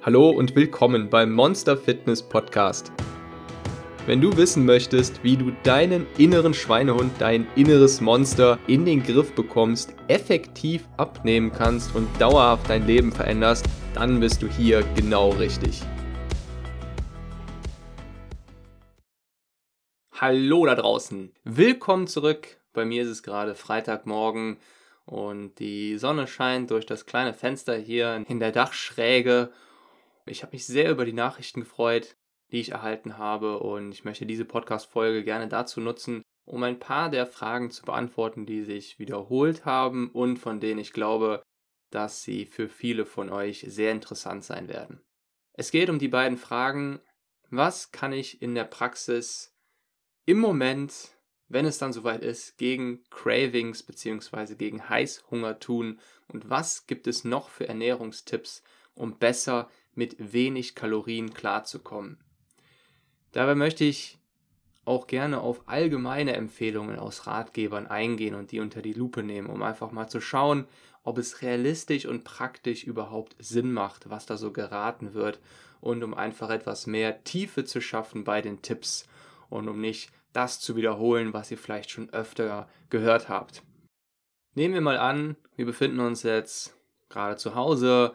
Hallo und willkommen beim Monster Fitness Podcast. Wenn du wissen möchtest, wie du deinen inneren Schweinehund, dein inneres Monster in den Griff bekommst, effektiv abnehmen kannst und dauerhaft dein Leben veränderst, dann bist du hier genau richtig. Hallo da draußen. Willkommen zurück. Bei mir ist es gerade Freitagmorgen und die Sonne scheint durch das kleine Fenster hier in der Dachschräge ich habe mich sehr über die Nachrichten gefreut, die ich erhalten habe und ich möchte diese Podcast-Folge gerne dazu nutzen, um ein paar der Fragen zu beantworten, die sich wiederholt haben und von denen ich glaube, dass sie für viele von euch sehr interessant sein werden. Es geht um die beiden Fragen, was kann ich in der Praxis im Moment, wenn es dann soweit ist, gegen Cravings bzw. gegen Heißhunger tun und was gibt es noch für Ernährungstipps, um besser mit wenig Kalorien klarzukommen. Dabei möchte ich auch gerne auf allgemeine Empfehlungen aus Ratgebern eingehen und die unter die Lupe nehmen, um einfach mal zu schauen, ob es realistisch und praktisch überhaupt Sinn macht, was da so geraten wird und um einfach etwas mehr Tiefe zu schaffen bei den Tipps und um nicht das zu wiederholen, was ihr vielleicht schon öfter gehört habt. Nehmen wir mal an, wir befinden uns jetzt gerade zu Hause,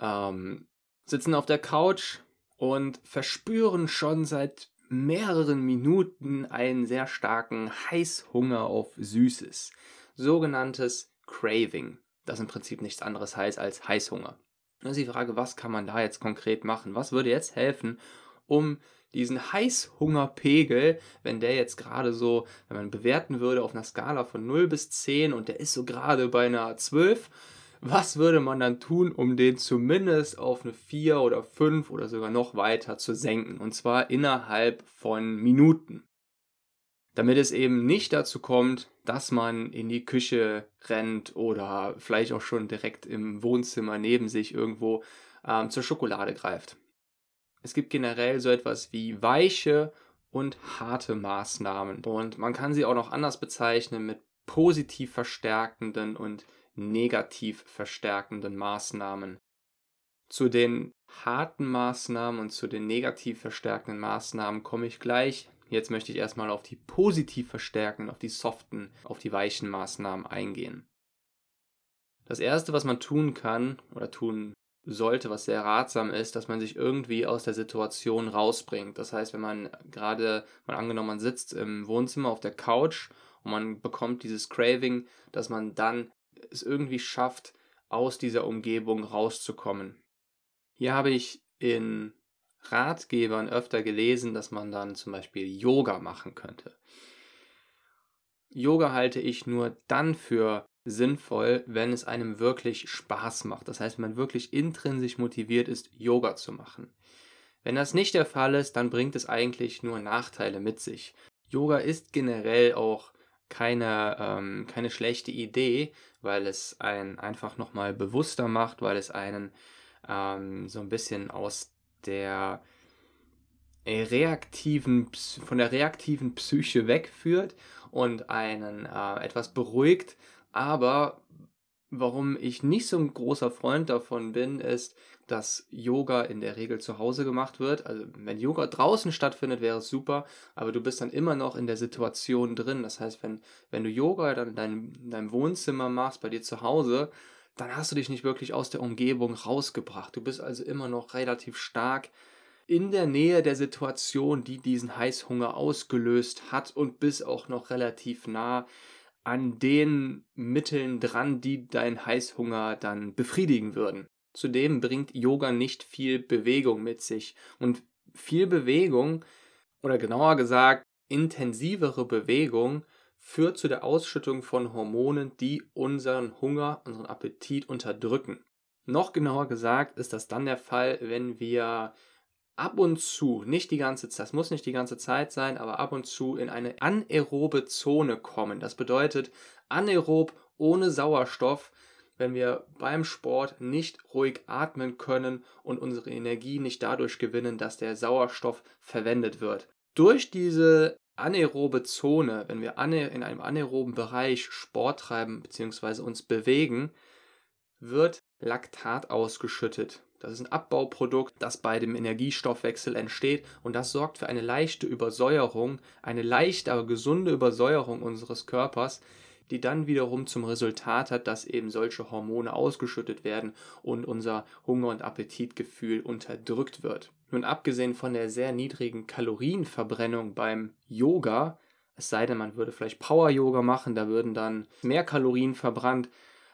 ähm, sitzen auf der Couch und verspüren schon seit mehreren Minuten einen sehr starken Heißhunger auf Süßes, sogenanntes Craving, das im Prinzip nichts anderes heißt als Heißhunger. Dann ist die Frage, was kann man da jetzt konkret machen? Was würde jetzt helfen, um diesen Heißhungerpegel, wenn der jetzt gerade so, wenn man bewerten würde auf einer Skala von 0 bis 10 und der ist so gerade bei einer 12, was würde man dann tun, um den zumindest auf eine 4 oder 5 oder sogar noch weiter zu senken? Und zwar innerhalb von Minuten. Damit es eben nicht dazu kommt, dass man in die Küche rennt oder vielleicht auch schon direkt im Wohnzimmer neben sich irgendwo ähm, zur Schokolade greift. Es gibt generell so etwas wie weiche und harte Maßnahmen. Und man kann sie auch noch anders bezeichnen mit positiv verstärkenden und negativ verstärkenden Maßnahmen. Zu den harten Maßnahmen und zu den negativ verstärkenden Maßnahmen komme ich gleich. Jetzt möchte ich erstmal auf die positiv verstärkenden, auf die soften, auf die weichen Maßnahmen eingehen. Das erste, was man tun kann oder tun sollte, was sehr ratsam ist, dass man sich irgendwie aus der Situation rausbringt. Das heißt, wenn man gerade mal angenommen, man sitzt im Wohnzimmer auf der Couch und man bekommt dieses Craving, dass man dann es irgendwie schafft, aus dieser Umgebung rauszukommen. Hier habe ich in Ratgebern öfter gelesen, dass man dann zum Beispiel Yoga machen könnte. Yoga halte ich nur dann für sinnvoll, wenn es einem wirklich Spaß macht. Das heißt, wenn man wirklich intrinsisch motiviert ist, Yoga zu machen. Wenn das nicht der Fall ist, dann bringt es eigentlich nur Nachteile mit sich. Yoga ist generell auch keine, ähm, keine schlechte Idee, weil es einen einfach nochmal bewusster macht, weil es einen ähm, so ein bisschen aus der reaktiven, von der reaktiven Psyche wegführt und einen äh, etwas beruhigt. Aber warum ich nicht so ein großer Freund davon bin, ist, dass Yoga in der Regel zu Hause gemacht wird. Also wenn Yoga draußen stattfindet, wäre es super, aber du bist dann immer noch in der Situation drin. Das heißt, wenn, wenn du Yoga dann in deinem, in deinem Wohnzimmer machst, bei dir zu Hause, dann hast du dich nicht wirklich aus der Umgebung rausgebracht. Du bist also immer noch relativ stark in der Nähe der Situation, die diesen Heißhunger ausgelöst hat und bist auch noch relativ nah an den Mitteln dran, die deinen Heißhunger dann befriedigen würden. Zudem bringt Yoga nicht viel Bewegung mit sich. Und viel Bewegung, oder genauer gesagt, intensivere Bewegung, führt zu der Ausschüttung von Hormonen, die unseren Hunger, unseren Appetit unterdrücken. Noch genauer gesagt ist das dann der Fall, wenn wir ab und zu, nicht die ganze Zeit, das muss nicht die ganze Zeit sein, aber ab und zu in eine anaerobe Zone kommen. Das bedeutet anaerob ohne Sauerstoff wenn wir beim Sport nicht ruhig atmen können und unsere Energie nicht dadurch gewinnen, dass der Sauerstoff verwendet wird. Durch diese anaerobe Zone, wenn wir in einem anaeroben Bereich Sport treiben bzw. uns bewegen, wird Laktat ausgeschüttet. Das ist ein Abbauprodukt, das bei dem Energiestoffwechsel entsteht und das sorgt für eine leichte Übersäuerung, eine leichte, aber gesunde Übersäuerung unseres Körpers, die dann wiederum zum Resultat hat, dass eben solche Hormone ausgeschüttet werden und unser Hunger- und Appetitgefühl unterdrückt wird. Nun abgesehen von der sehr niedrigen Kalorienverbrennung beim Yoga, es sei denn, man würde vielleicht Power-Yoga machen, da würden dann mehr Kalorien verbrannt,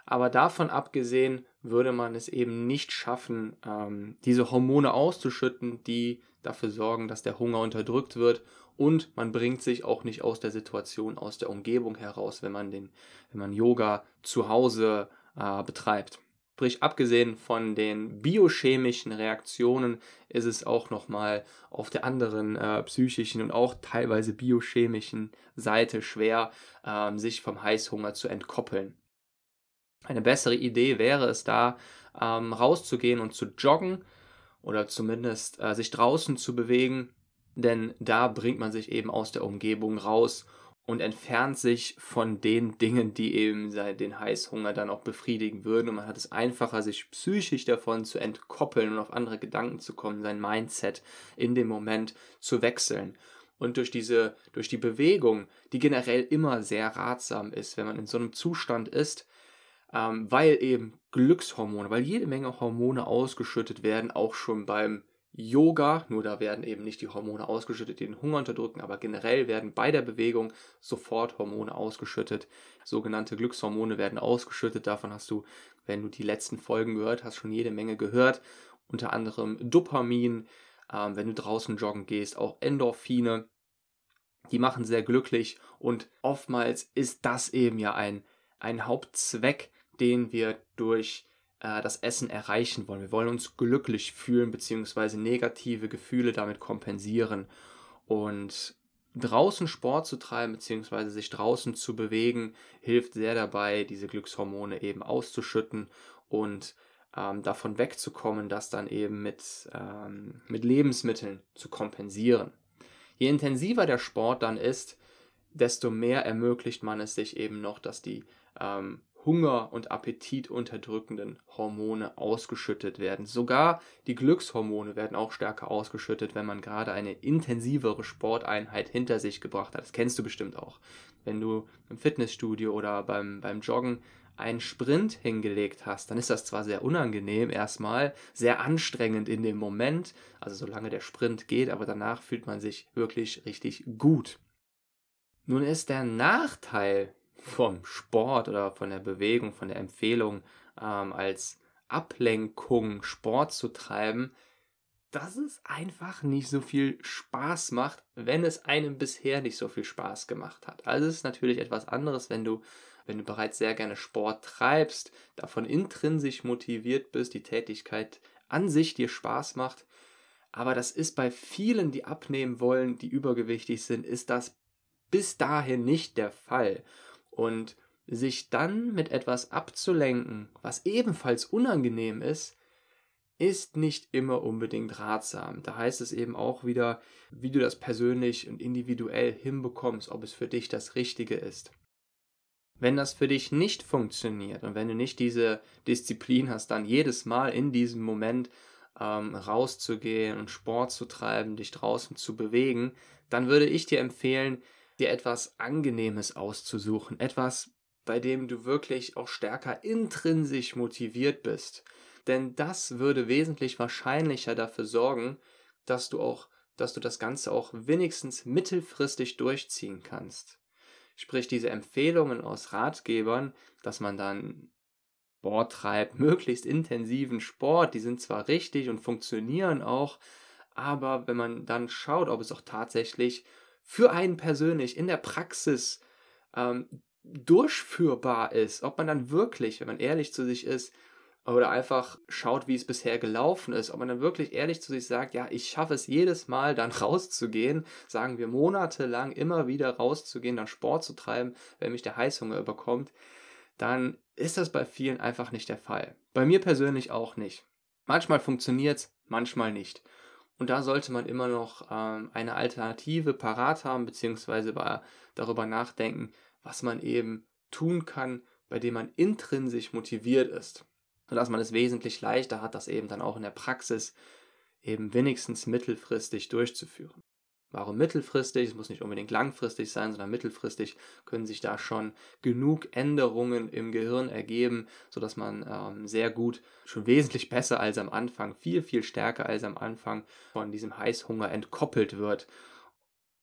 aber davon abgesehen würde man es eben nicht schaffen, ähm, diese Hormone auszuschütten, die dafür sorgen, dass der Hunger unterdrückt wird und man bringt sich auch nicht aus der Situation, aus der Umgebung heraus, wenn man den, wenn man Yoga zu Hause äh, betreibt. Sprich, abgesehen von den biochemischen Reaktionen ist es auch nochmal auf der anderen äh, psychischen und auch teilweise biochemischen Seite schwer, äh, sich vom Heißhunger zu entkoppeln. Eine bessere Idee wäre es da, ähm, rauszugehen und zu joggen oder zumindest äh, sich draußen zu bewegen, denn da bringt man sich eben aus der Umgebung raus und entfernt sich von den Dingen, die eben den Heißhunger dann auch befriedigen würden. Und man hat es einfacher, sich psychisch davon zu entkoppeln und auf andere Gedanken zu kommen, sein Mindset in dem Moment zu wechseln. Und durch diese, durch die Bewegung, die generell immer sehr ratsam ist, wenn man in so einem Zustand ist, ähm, weil eben Glückshormone, weil jede Menge Hormone ausgeschüttet werden, auch schon beim Yoga, nur da werden eben nicht die Hormone ausgeschüttet, die den Hunger unterdrücken, aber generell werden bei der Bewegung sofort Hormone ausgeschüttet. Sogenannte Glückshormone werden ausgeschüttet. Davon hast du, wenn du die letzten Folgen gehört hast, schon jede Menge gehört. Unter anderem Dopamin, ähm, wenn du draußen joggen gehst, auch Endorphine. Die machen sehr glücklich und oftmals ist das eben ja ein, ein Hauptzweck den wir durch äh, das Essen erreichen wollen. Wir wollen uns glücklich fühlen bzw. negative Gefühle damit kompensieren. Und draußen Sport zu treiben bzw. sich draußen zu bewegen, hilft sehr dabei, diese Glückshormone eben auszuschütten und ähm, davon wegzukommen, das dann eben mit, ähm, mit Lebensmitteln zu kompensieren. Je intensiver der Sport dann ist, desto mehr ermöglicht man es sich eben noch, dass die ähm, Hunger- und Appetit unterdrückenden Hormone ausgeschüttet werden. Sogar die Glückshormone werden auch stärker ausgeschüttet, wenn man gerade eine intensivere Sporteinheit hinter sich gebracht hat. Das kennst du bestimmt auch. Wenn du im Fitnessstudio oder beim, beim Joggen einen Sprint hingelegt hast, dann ist das zwar sehr unangenehm erstmal, sehr anstrengend in dem Moment, also solange der Sprint geht, aber danach fühlt man sich wirklich richtig gut. Nun ist der Nachteil vom Sport oder von der Bewegung, von der Empfehlung ähm, als Ablenkung Sport zu treiben, dass es einfach nicht so viel Spaß macht, wenn es einem bisher nicht so viel Spaß gemacht hat. Also es ist natürlich etwas anderes, wenn du, wenn du bereits sehr gerne Sport treibst, davon intrinsisch motiviert bist, die Tätigkeit an sich dir Spaß macht. Aber das ist bei vielen, die abnehmen wollen, die übergewichtig sind, ist das bis dahin nicht der Fall. Und sich dann mit etwas abzulenken, was ebenfalls unangenehm ist, ist nicht immer unbedingt ratsam. Da heißt es eben auch wieder, wie du das persönlich und individuell hinbekommst, ob es für dich das Richtige ist. Wenn das für dich nicht funktioniert und wenn du nicht diese Disziplin hast, dann jedes Mal in diesem Moment ähm, rauszugehen und Sport zu treiben, dich draußen zu bewegen, dann würde ich dir empfehlen, dir etwas Angenehmes auszusuchen, etwas, bei dem du wirklich auch stärker intrinsisch motiviert bist. Denn das würde wesentlich wahrscheinlicher dafür sorgen, dass du auch, dass du das Ganze auch wenigstens mittelfristig durchziehen kannst. Sprich, diese Empfehlungen aus Ratgebern, dass man dann Sport treibt, möglichst intensiven Sport, die sind zwar richtig und funktionieren auch, aber wenn man dann schaut, ob es auch tatsächlich für einen persönlich in der Praxis ähm, durchführbar ist, ob man dann wirklich, wenn man ehrlich zu sich ist, oder einfach schaut, wie es bisher gelaufen ist, ob man dann wirklich ehrlich zu sich sagt, ja, ich schaffe es jedes Mal dann rauszugehen, sagen wir monatelang immer wieder rauszugehen, dann Sport zu treiben, wenn mich der Heißhunger überkommt, dann ist das bei vielen einfach nicht der Fall. Bei mir persönlich auch nicht. Manchmal funktioniert es, manchmal nicht. Und da sollte man immer noch ähm, eine Alternative parat haben, beziehungsweise darüber nachdenken, was man eben tun kann, bei dem man intrinsisch motiviert ist. sodass man es wesentlich leichter hat, das eben dann auch in der Praxis eben wenigstens mittelfristig durchzuführen. Warum mittelfristig? Es muss nicht unbedingt langfristig sein, sondern mittelfristig können sich da schon genug Änderungen im Gehirn ergeben, sodass man ähm, sehr gut, schon wesentlich besser als am Anfang, viel, viel stärker als am Anfang von diesem Heißhunger entkoppelt wird.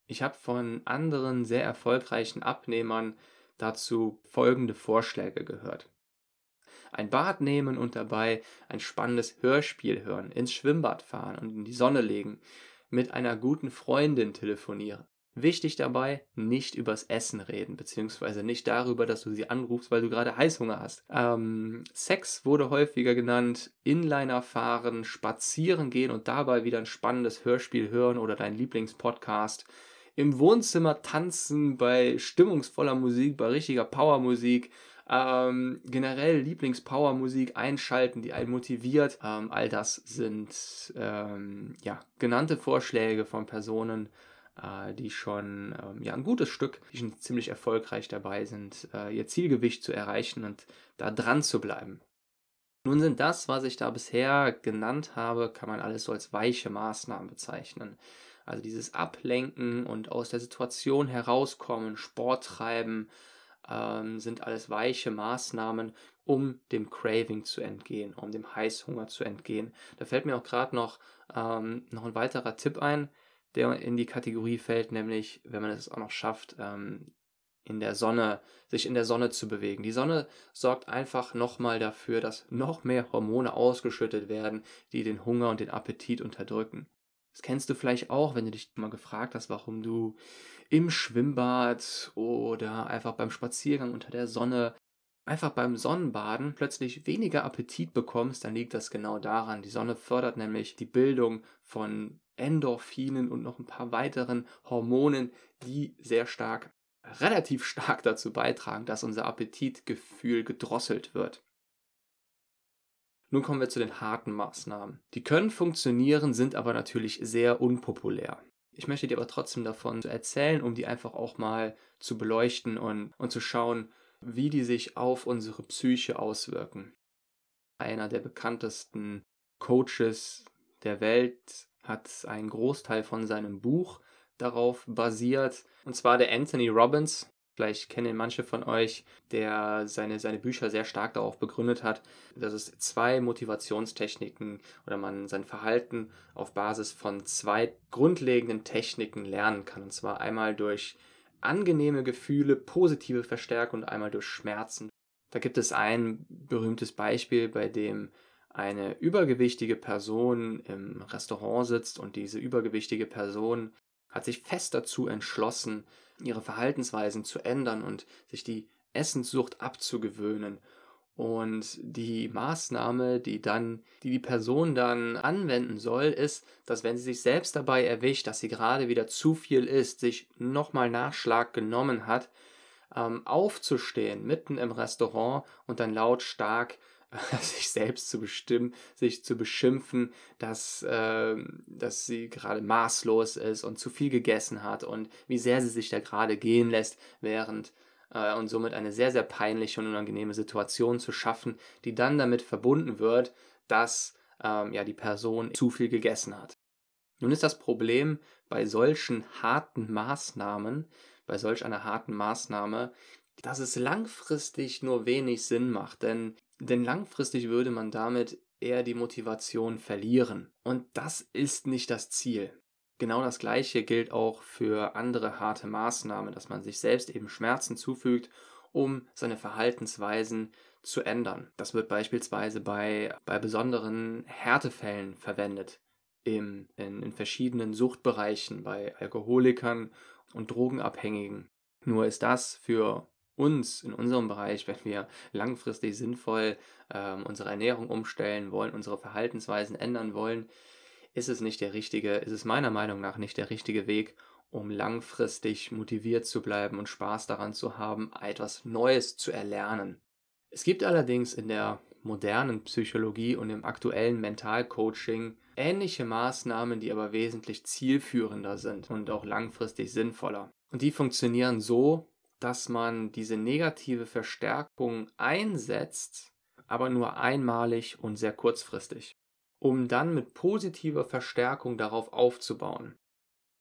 Ich habe von anderen sehr erfolgreichen Abnehmern dazu folgende Vorschläge gehört. Ein Bad nehmen und dabei ein spannendes Hörspiel hören, ins Schwimmbad fahren und in die Sonne legen, mit einer guten Freundin telefonieren. Wichtig dabei, nicht übers Essen reden, beziehungsweise nicht darüber, dass du sie anrufst, weil du gerade Heißhunger hast. Ähm, Sex wurde häufiger genannt, Inliner fahren, spazieren gehen und dabei wieder ein spannendes Hörspiel hören oder dein Lieblingspodcast. Im Wohnzimmer tanzen bei stimmungsvoller Musik, bei richtiger Powermusik. Ähm, generell Lieblings-Power-Musik einschalten, die einen motiviert. Ähm, all das sind ähm, ja, genannte Vorschläge von Personen, äh, die schon ähm, ja, ein gutes Stück, die schon ziemlich erfolgreich dabei sind, äh, ihr Zielgewicht zu erreichen und da dran zu bleiben. Nun sind das, was ich da bisher genannt habe, kann man alles so als weiche Maßnahmen bezeichnen. Also dieses Ablenken und aus der Situation herauskommen, Sport treiben, ähm, sind alles weiche Maßnahmen, um dem Craving zu entgehen, um dem Heißhunger zu entgehen. Da fällt mir auch gerade noch, ähm, noch ein weiterer Tipp ein, der in die Kategorie fällt, nämlich wenn man es auch noch schafft, ähm, in der Sonne, sich in der Sonne zu bewegen. Die Sonne sorgt einfach nochmal dafür, dass noch mehr Hormone ausgeschüttet werden, die den Hunger und den Appetit unterdrücken. Das kennst du vielleicht auch, wenn du dich mal gefragt hast, warum du im Schwimmbad oder einfach beim Spaziergang unter der Sonne, einfach beim Sonnenbaden plötzlich weniger Appetit bekommst, dann liegt das genau daran. Die Sonne fördert nämlich die Bildung von Endorphinen und noch ein paar weiteren Hormonen, die sehr stark, relativ stark dazu beitragen, dass unser Appetitgefühl gedrosselt wird. Nun kommen wir zu den harten Maßnahmen. Die können funktionieren, sind aber natürlich sehr unpopulär. Ich möchte dir aber trotzdem davon erzählen, um die einfach auch mal zu beleuchten und, und zu schauen, wie die sich auf unsere Psyche auswirken. Einer der bekanntesten Coaches der Welt hat einen Großteil von seinem Buch darauf basiert, und zwar der Anthony Robbins. Vielleicht kennen manche von euch, der seine, seine Bücher sehr stark darauf begründet hat, dass es zwei Motivationstechniken oder man sein Verhalten auf Basis von zwei grundlegenden Techniken lernen kann. Und zwar einmal durch angenehme Gefühle, positive Verstärkung und einmal durch Schmerzen. Da gibt es ein berühmtes Beispiel, bei dem eine übergewichtige Person im Restaurant sitzt und diese übergewichtige Person hat sich fest dazu entschlossen, ihre Verhaltensweisen zu ändern und sich die Essenssucht abzugewöhnen. Und die Maßnahme, die dann, die die Person dann anwenden soll, ist, dass wenn sie sich selbst dabei erwischt, dass sie gerade wieder zu viel isst, sich nochmal Nachschlag genommen hat, ähm, aufzustehen mitten im Restaurant und dann lautstark sich selbst zu bestimmen, sich zu beschimpfen, dass, äh, dass sie gerade maßlos ist und zu viel gegessen hat und wie sehr sie sich da gerade gehen lässt, während äh, und somit eine sehr, sehr peinliche und unangenehme Situation zu schaffen, die dann damit verbunden wird, dass ähm, ja, die Person zu viel gegessen hat. Nun ist das Problem bei solchen harten Maßnahmen, bei solch einer harten Maßnahme, dass es langfristig nur wenig Sinn macht, denn denn langfristig würde man damit eher die Motivation verlieren. Und das ist nicht das Ziel. Genau das gleiche gilt auch für andere harte Maßnahmen, dass man sich selbst eben Schmerzen zufügt, um seine Verhaltensweisen zu ändern. Das wird beispielsweise bei, bei besonderen Härtefällen verwendet, im, in, in verschiedenen Suchtbereichen, bei Alkoholikern und Drogenabhängigen. Nur ist das für uns in unserem Bereich, wenn wir langfristig sinnvoll ähm, unsere Ernährung umstellen wollen, unsere Verhaltensweisen ändern wollen, ist es nicht der richtige, ist es meiner Meinung nach nicht der richtige Weg, um langfristig motiviert zu bleiben und Spaß daran zu haben, etwas Neues zu erlernen. Es gibt allerdings in der modernen Psychologie und im aktuellen Mentalcoaching ähnliche Maßnahmen, die aber wesentlich zielführender sind und auch langfristig sinnvoller. Und die funktionieren so, dass man diese negative Verstärkung einsetzt, aber nur einmalig und sehr kurzfristig, um dann mit positiver Verstärkung darauf aufzubauen.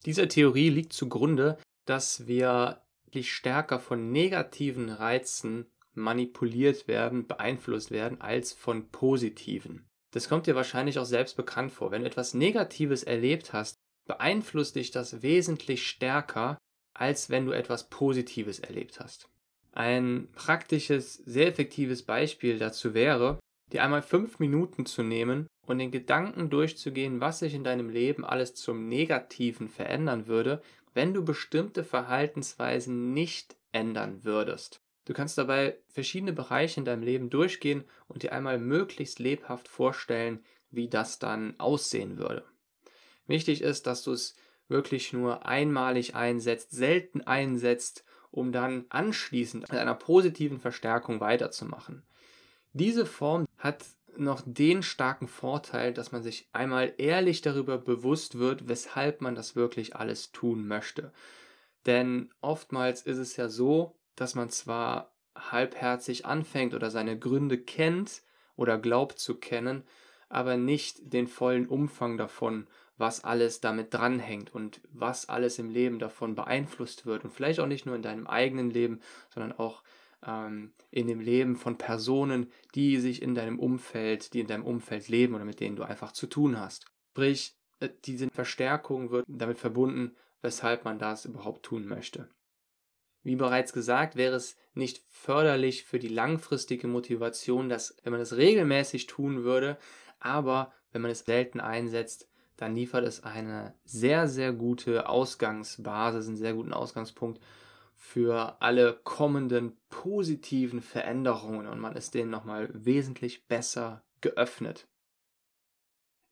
Dieser Theorie liegt zugrunde, dass wir stärker von negativen Reizen manipuliert werden, beeinflusst werden, als von positiven. Das kommt dir wahrscheinlich auch selbst bekannt vor. Wenn du etwas Negatives erlebt hast, beeinflusst dich das wesentlich stärker, als wenn du etwas Positives erlebt hast. Ein praktisches, sehr effektives Beispiel dazu wäre, dir einmal fünf Minuten zu nehmen und den Gedanken durchzugehen, was sich in deinem Leben alles zum Negativen verändern würde, wenn du bestimmte Verhaltensweisen nicht ändern würdest. Du kannst dabei verschiedene Bereiche in deinem Leben durchgehen und dir einmal möglichst lebhaft vorstellen, wie das dann aussehen würde. Wichtig ist, dass du es wirklich nur einmalig einsetzt, selten einsetzt, um dann anschließend mit einer positiven Verstärkung weiterzumachen. Diese Form hat noch den starken Vorteil, dass man sich einmal ehrlich darüber bewusst wird, weshalb man das wirklich alles tun möchte. Denn oftmals ist es ja so, dass man zwar halbherzig anfängt oder seine Gründe kennt oder glaubt zu kennen, aber nicht den vollen Umfang davon, was alles damit dranhängt und was alles im Leben davon beeinflusst wird und vielleicht auch nicht nur in deinem eigenen Leben, sondern auch ähm, in dem Leben von Personen, die sich in deinem Umfeld, die in deinem Umfeld leben oder mit denen du einfach zu tun hast. Sprich, äh, diese Verstärkung wird damit verbunden, weshalb man das überhaupt tun möchte. Wie bereits gesagt, wäre es nicht förderlich für die langfristige Motivation, dass wenn man es regelmäßig tun würde, aber wenn man es selten einsetzt, dann liefert es eine sehr, sehr gute Ausgangsbasis, einen sehr guten Ausgangspunkt für alle kommenden positiven Veränderungen und man ist denen nochmal wesentlich besser geöffnet.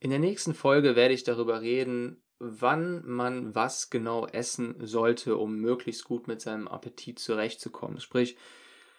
In der nächsten Folge werde ich darüber reden, wann man was genau essen sollte, um möglichst gut mit seinem Appetit zurechtzukommen. Sprich,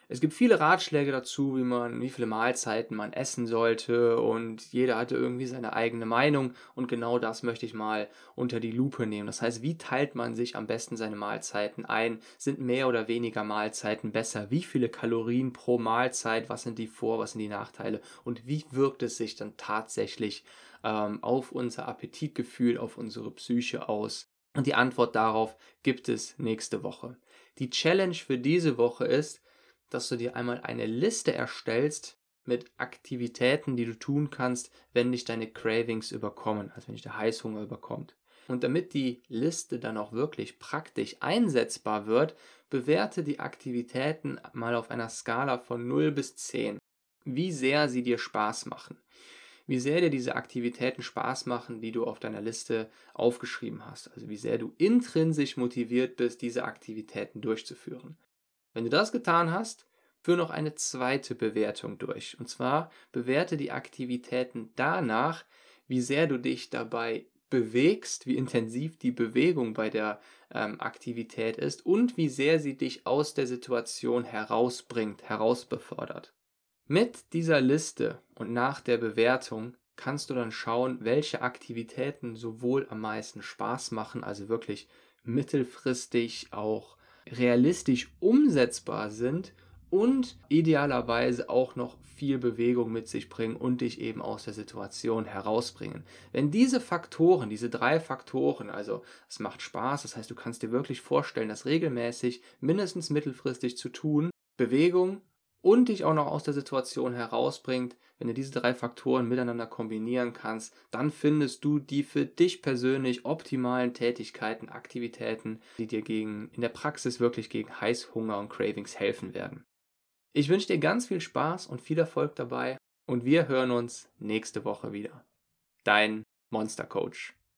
es gibt viele Ratschläge dazu, wie man, wie viele Mahlzeiten man essen sollte und jeder hatte irgendwie seine eigene Meinung und genau das möchte ich mal unter die Lupe nehmen. Das heißt, wie teilt man sich am besten seine Mahlzeiten ein? Sind mehr oder weniger Mahlzeiten besser? Wie viele Kalorien pro Mahlzeit? Was sind die Vor-, was sind die Nachteile? Und wie wirkt es sich dann tatsächlich ähm, auf unser Appetitgefühl, auf unsere Psyche aus? Und die Antwort darauf gibt es nächste Woche. Die Challenge für diese Woche ist, dass du dir einmal eine Liste erstellst mit Aktivitäten, die du tun kannst, wenn dich deine Cravings überkommen, also wenn dich der Heißhunger überkommt. Und damit die Liste dann auch wirklich praktisch einsetzbar wird, bewerte die Aktivitäten mal auf einer Skala von 0 bis 10. Wie sehr sie dir Spaß machen. Wie sehr dir diese Aktivitäten Spaß machen, die du auf deiner Liste aufgeschrieben hast. Also wie sehr du intrinsisch motiviert bist, diese Aktivitäten durchzuführen. Wenn du das getan hast, führe noch eine zweite Bewertung durch. Und zwar bewerte die Aktivitäten danach, wie sehr du dich dabei bewegst, wie intensiv die Bewegung bei der ähm, Aktivität ist und wie sehr sie dich aus der Situation herausbringt, herausbefördert. Mit dieser Liste und nach der Bewertung kannst du dann schauen, welche Aktivitäten sowohl am meisten Spaß machen, also wirklich mittelfristig auch realistisch umsetzbar sind und idealerweise auch noch viel Bewegung mit sich bringen und dich eben aus der Situation herausbringen. Wenn diese Faktoren, diese drei Faktoren, also es macht Spaß, das heißt, du kannst dir wirklich vorstellen, das regelmäßig, mindestens mittelfristig zu tun, Bewegung und dich auch noch aus der Situation herausbringt, wenn du diese drei Faktoren miteinander kombinieren kannst, dann findest du die für dich persönlich optimalen Tätigkeiten, Aktivitäten, die dir gegen, in der Praxis wirklich gegen Heißhunger und Cravings helfen werden. Ich wünsche dir ganz viel Spaß und viel Erfolg dabei und wir hören uns nächste Woche wieder. Dein Monster Coach.